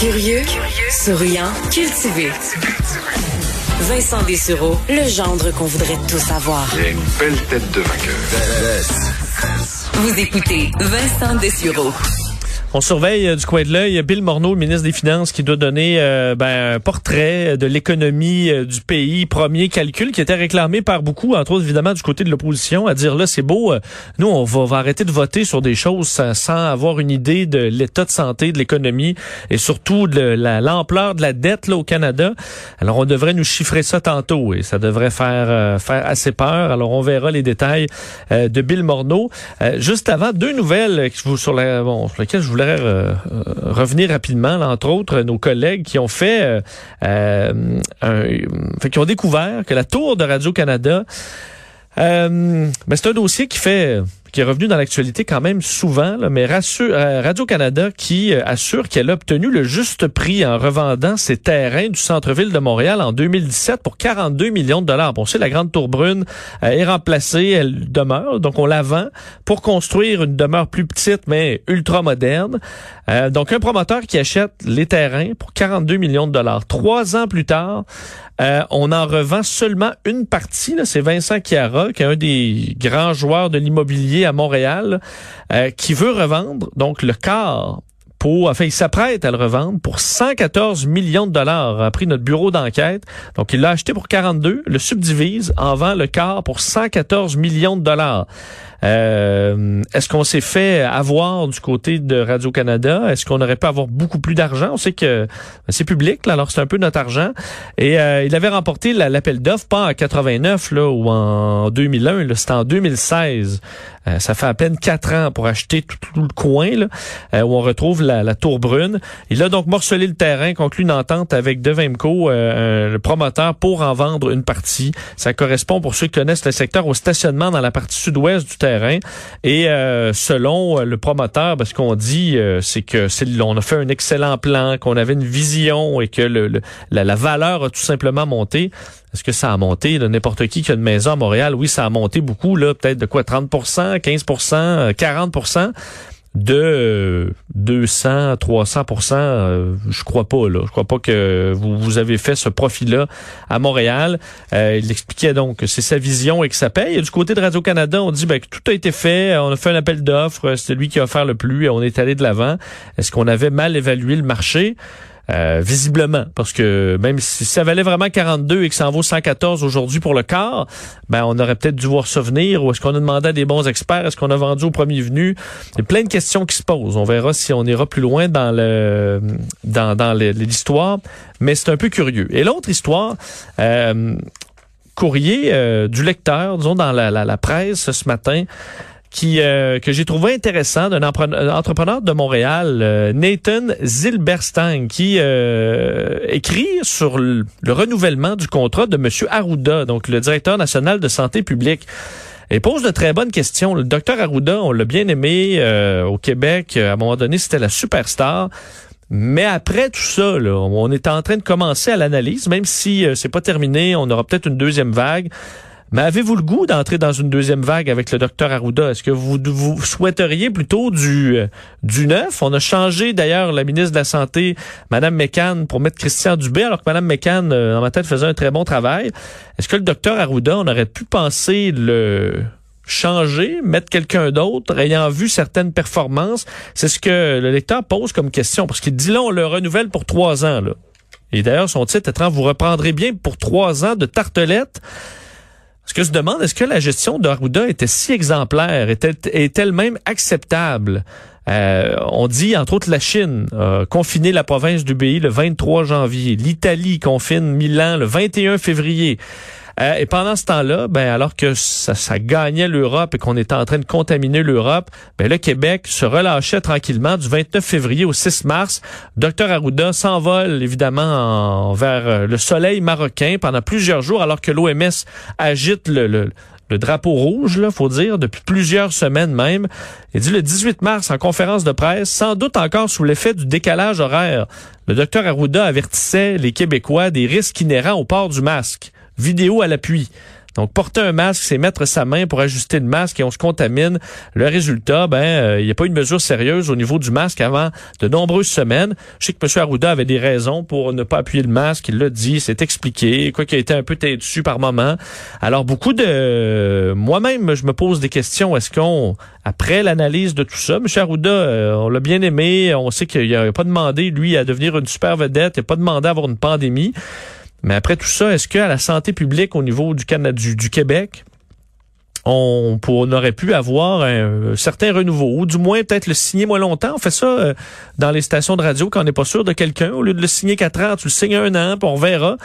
Curieux, souriant, cultivé. Vincent Dessureau, le gendre qu'on voudrait tous avoir. Il a une belle tête de vainqueur. Vous écoutez Vincent Dessureau. On surveille euh, du coin de l'œil Bill Morneau, ministre des Finances, qui doit donner euh, ben, un portrait de l'économie euh, du pays. Premier calcul qui était réclamé par beaucoup, entre autres évidemment du côté de l'opposition, à dire là c'est beau, nous on va, arrêter de voter sur des choses sans, avoir une idée de l'état de santé de l'économie et surtout de l'ampleur de la dette là, au Canada. Alors on devrait nous chiffrer ça tantôt et ça devrait faire faire assez peur. Alors on verra les détails de Bill Morneau. juste avant, deux nouvelles sur lesquelles je voulais euh, revenir rapidement, entre autres, nos collègues qui ont fait, euh, euh, un, qui ont découvert que la tour de Radio-Canada, ben, c'est un dossier qui fait qui est revenu dans l'actualité quand même souvent, mais euh, Radio-Canada qui euh, assure qu'elle a obtenu le juste prix en revendant ses terrains du centre-ville de Montréal en 2017 pour 42 millions de dollars. Bon, c'est la Grande Tour Brune euh, est remplacée, elle demeure, donc on la vend pour construire une demeure plus petite mais ultra moderne. donc un promoteur qui achète les terrains pour 42 millions de dollars. Trois ans plus tard, on en revend seulement une partie. C'est Vincent Chiara, qui est un des grands joueurs de l'immobilier à Montréal euh, qui veut revendre donc le quart pour, enfin, il s'apprête à le revendre pour 114 millions de dollars, a pris notre bureau d'enquête. Donc, il l'a acheté pour 42, le subdivise, en vend le quart pour 114 millions de dollars. Euh, est-ce qu'on s'est fait avoir du côté de Radio-Canada? Est-ce qu'on aurait pu avoir beaucoup plus d'argent? On sait que c'est public, là, alors c'est un peu notre argent. Et euh, il avait remporté l'appel d'offres, pas en 89 là, ou en 2001, c'était en 2016. Euh, ça fait à peine quatre ans pour acheter tout, le coin là, où on retrouve la, tour brune. Il a donc morcelé le terrain, conclu une entente avec Devemco, le promoteur, pour en vendre une partie. Ça correspond, pour ceux qui connaissent le secteur, au stationnement dans la partie sud-ouest du terrain et euh, selon euh, le promoteur, parce qu'on dit, euh, c'est que on a fait un excellent plan, qu'on avait une vision et que la, valeur a tout simplement monté. Est-ce que ça a monté? N'importe qui qui a une maison à Montréal, oui, ça a monté beaucoup, là, peut-être de quoi? 30 15 40 de 200 300% euh, je crois pas là. Je crois pas que vous, vous avez fait ce profil là à Montréal. Euh, il expliquait donc que c'est sa vision et que ça paye. Et du côté de Radio Canada on dit ben, que tout a été fait. On a fait un appel d'offres. C'est lui qui a offert le plus et on est allé de l'avant. Est-ce qu'on avait mal évalué le marché? Euh, visiblement, parce que même si ça valait vraiment 42 et que ça en vaut 114 aujourd'hui pour le quart, ben on aurait peut-être dû voir ça venir. Ou est-ce qu'on a demandé à des bons experts Est-ce qu'on a vendu au premier venu? Il y a plein de questions qui se posent. On verra si on ira plus loin dans le dans, dans l'histoire, mais c'est un peu curieux. Et l'autre histoire. Euh, courrier euh, du lecteur, disons dans la, la, la presse ce matin, qui euh, que j'ai trouvé intéressant d'un entrepreneur de Montréal, euh, Nathan Zilberstein, qui euh, écrit sur le, renouvellement du contrat de Monsieur Arruda, donc le directeur national de santé publique. Et pose de très bonnes questions. Le docteur Arruda, on l'a bien aimé au Québec. À un moment donné, c'était la superstar. Mais après tout ça, là, on est en train de commencer à l'analyse, même si c'est pas terminé, on aura peut-être une deuxième vague. Mais avez-vous le goût d'entrer dans une deuxième vague avec le docteur Arruda? Est-ce que vous, vous souhaiteriez plutôt du, euh, du neuf? On a changé d'ailleurs la ministre de la Santé, Mme McCann, pour mettre Christian Dubé, alors que Mme McCann, euh, dans ma tête, faisait un très bon travail. Est-ce que le docteur Arruda, on aurait pu penser le changer, mettre quelqu'un d'autre, ayant vu certaines performances? C'est ce que le lecteur pose comme question, parce qu'il dit là, on le renouvelle pour trois ans. Là. Et d'ailleurs, son titre étant, vous reprendrez bien pour trois ans de tartelette. Ce que je demande, est-ce que la gestion d'Arruda était si exemplaire, était, est elle-même acceptable? Euh, on dit, entre autres, la Chine a confiné la province du pays le 23 janvier. L'Italie confine Milan le 21 février. Euh, et pendant ce temps-là, ben alors que ça, gagnait l'Europe et qu'on était en train de contaminer l'Europe, ben le Québec se relâchait tranquillement du 29 février au 6 mars. Docteur Arruda s'envole évidemment vers euh, le soleil marocain pendant plusieurs jours alors que l'OMS agite le, le le drapeau rouge, là, faut dire, depuis plusieurs semaines même. Il dit le 18 mars en conférence de presse, sans doute encore sous l'effet du décalage horaire. Le docteur Arruda avertissait les Québécois des risques inhérents au port du masque vidéo à l'appui. Donc, porter un masque, c'est mettre sa main pour ajuster le masque et on se contamine. Le résultat, ben, euh, il n'y a pas une mesure sérieuse au niveau du masque avant de nombreuses semaines. Je sais que M. Arruda avait des raisons pour ne pas appuyer le masque. Il l'a dit, c'est expliqué, quoi qu'il a été un peu têtu par moment. Alors, beaucoup de... Moi-même, je me pose des questions. Est-ce qu'on, après l'analyse de tout ça, M. Arruda, euh, on l'a bien aimé, on sait qu'il n'a pas demandé, lui, à devenir une super vedette, il n'a pas demandé à avoir une pandémie. Mais après tout ça, est-ce qu'à la santé publique au niveau du, Canada, du, Québec, on, on, aurait pu avoir un, certain renouveau, ou du moins peut-être le signer moins longtemps? On fait ça euh, dans les stations de radio quand on n'est pas sûr de quelqu'un. Au lieu de le signer quatre ans, tu le signes un an, puis on verra.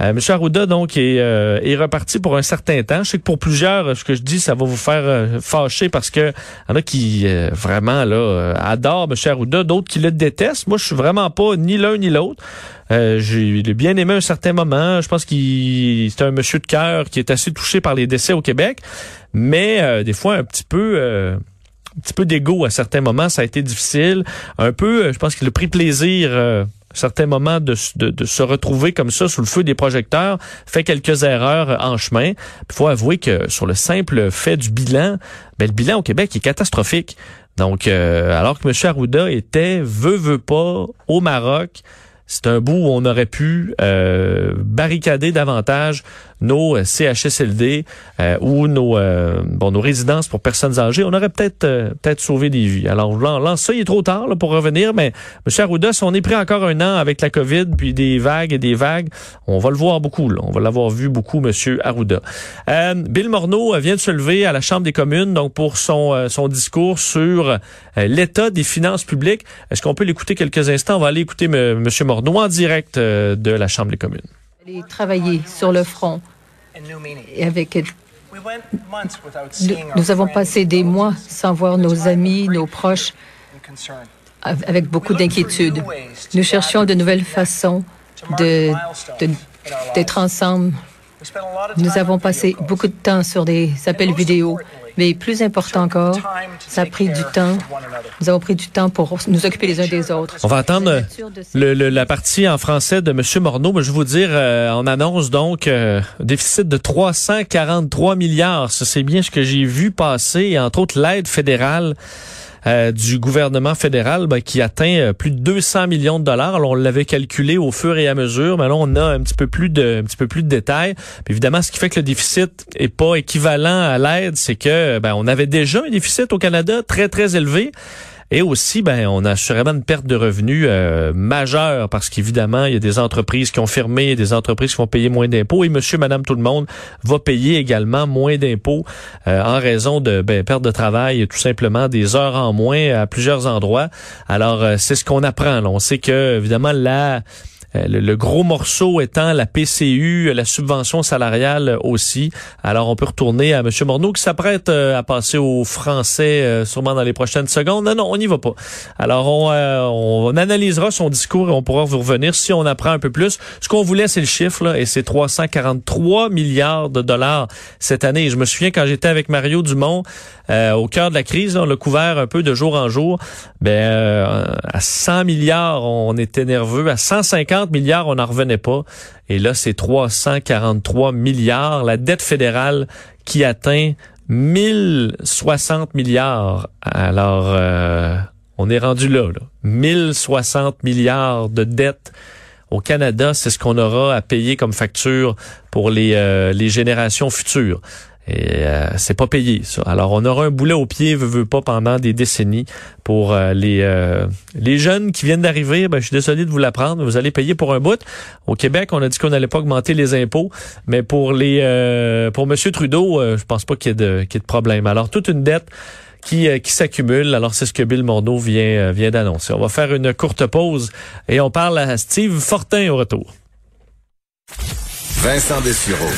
Euh, M. Arruda, donc, est, euh, est, reparti pour un certain temps. Je sais que pour plusieurs, ce que je dis, ça va vous faire fâcher parce que y en a qui vraiment là adorent M. Arruda, d'autres qui le détestent. Moi, je suis vraiment pas ni l'un ni l'autre. Euh, j'ai bien aimé un certain moment. Je pense qu'il c'est un monsieur de cœur qui est assez touché par les décès au Québec, mais euh, des fois un petit peu euh, un petit peu d'ego à certains moments, ça a été difficile. Un peu, je pense qu'il a pris plaisir à certains moments de, de, se retrouver comme ça sous le feu des projecteurs, fait quelques erreurs en chemin. Il faut avouer que sur le simple fait du bilan, ben, le bilan au Québec est catastrophique. Donc, alors que M. Arruda était, veut, veut pas, au Maroc, c'est un bout où on aurait pu euh, barricader davantage nos euh, CHSLD euh, ou nos euh, bon nos résidences pour personnes âgées. On aurait peut-être peut-être sauvé des vies. Alors là, ça, il est trop tard là, pour revenir, mais M. Arruda, si on est pris encore un an avec la COVID, puis des vagues et des vagues, on va le voir beaucoup. Là. On va l'avoir vu beaucoup, M. Arruda. Bill Morneau vient de se lever à la Chambre des communes donc pour son, son discours sur l'état des finances publiques. Est-ce qu'on peut l'écouter quelques instants? On va aller écouter M. Morneau en direct euh, de la Chambre des communes. Aller travailler sur le front et avec nous avons passé des mois sans voir nos amis, nos proches, avec beaucoup d'inquiétude. Nous cherchions de nouvelles façons d'être ensemble. Nous avons passé beaucoup de temps sur des appels vidéo mais plus important encore, ça a pris du temps. Nous avons pris du temps pour nous occuper les uns des autres. On va attendre le, la partie en français de M. Morneau. Mais je vais vous dire, euh, on annonce donc euh, un déficit de 343 milliards. C'est bien ce que j'ai vu passer, entre autres l'aide fédérale. Euh, du gouvernement fédéral ben, qui atteint euh, plus de 200 millions de dollars. Alors, on l'avait calculé au fur et à mesure, mais là, on a un petit peu plus de, un petit peu plus de détails. Puis, évidemment, ce qui fait que le déficit est pas équivalent à l'aide, c'est que ben, on avait déjà un déficit au Canada très, très élevé. Et aussi, ben, on a assurément une perte de revenus euh, majeure parce qu'évidemment, il y a des entreprises qui ont fermé, des entreprises qui vont payer moins d'impôts et monsieur, madame, tout le monde va payer également moins d'impôts euh, en raison de ben, perte de travail et tout simplement des heures en moins à plusieurs endroits. Alors, euh, c'est ce qu'on apprend. Là. On sait que, évidemment, la euh, le, gros morceau étant la PCU, la subvention salariale aussi. Alors, on peut retourner à M. Morneau qui s'apprête euh, à passer au français euh, sûrement dans les prochaines secondes. Non, non, on n'y va pas. Alors, on, analysera son discours et on pourra vous revenir si on apprend un peu plus. Ce qu'on voulait, c'est le chiffre, là, et c'est 343 milliards de dollars cette année. je me souviens quand j'étais avec Mario Dumont au cœur de la crise, on l'a couvert un peu de jour en jour. Ben, à 100 milliards, on était nerveux. À 150 milliards, on n'en revenait pas. Et là, c'est 343 milliards. La dette fédérale qui atteint 1060 milliards. Alors, euh, on est rendu là, là. 1060 milliards de dettes au Canada, c'est ce qu'on aura à payer comme facture pour les, euh, les générations futures. Et euh, c'est pas payé, ça. Alors, on aura un boulet au pied, veut, veut pas, pendant des décennies pour euh, les euh, les jeunes qui viennent d'arriver. Ben, je suis désolé de vous l'apprendre, vous allez payer pour un bout. Au Québec, on a dit qu'on n'allait pas augmenter les impôts, mais pour les pour Monsieur Trudeau, je pense pas qu'il y ait de qu'il y ait de problème. Alors, toute une dette qui, qui s'accumule. Alors, c'est ce que Bill Morneau vient, vient d'annoncer. On va faire une courte pause et on parle à Steve Fortin au retour. Vincent Dessureau,